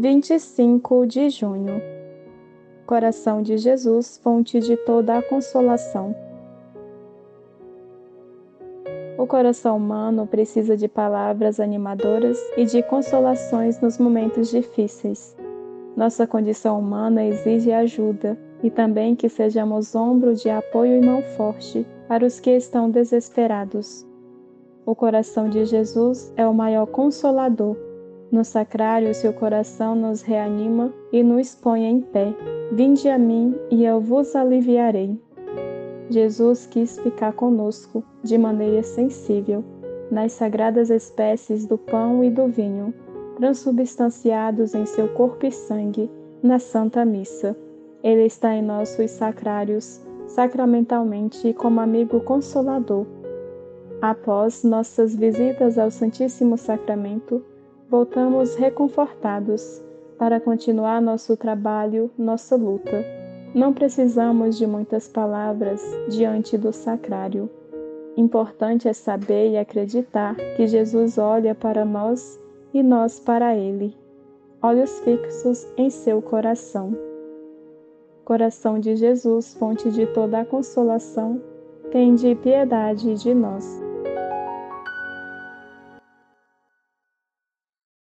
25 de junho. Coração de Jesus, fonte de toda a consolação. O coração humano precisa de palavras animadoras e de consolações nos momentos difíceis. Nossa condição humana exige ajuda e também que sejamos ombro de apoio e mão forte para os que estão desesperados. O coração de Jesus é o maior consolador no sacrário, seu coração nos reanima e nos põe em pé. Vinde a mim e eu vos aliviarei. Jesus quis ficar conosco de maneira sensível nas sagradas espécies do pão e do vinho, transubstanciados em seu corpo e sangue na Santa Missa. Ele está em nossos sacrários, sacramentalmente como amigo consolador. Após nossas visitas ao Santíssimo Sacramento, voltamos reconfortados para continuar nosso trabalho, nossa luta. Não precisamos de muitas palavras diante do sacrário. Importante é saber e acreditar que Jesus olha para nós e nós para Ele. Olhos fixos em seu coração. Coração de Jesus, fonte de toda a consolação, tende piedade de nós.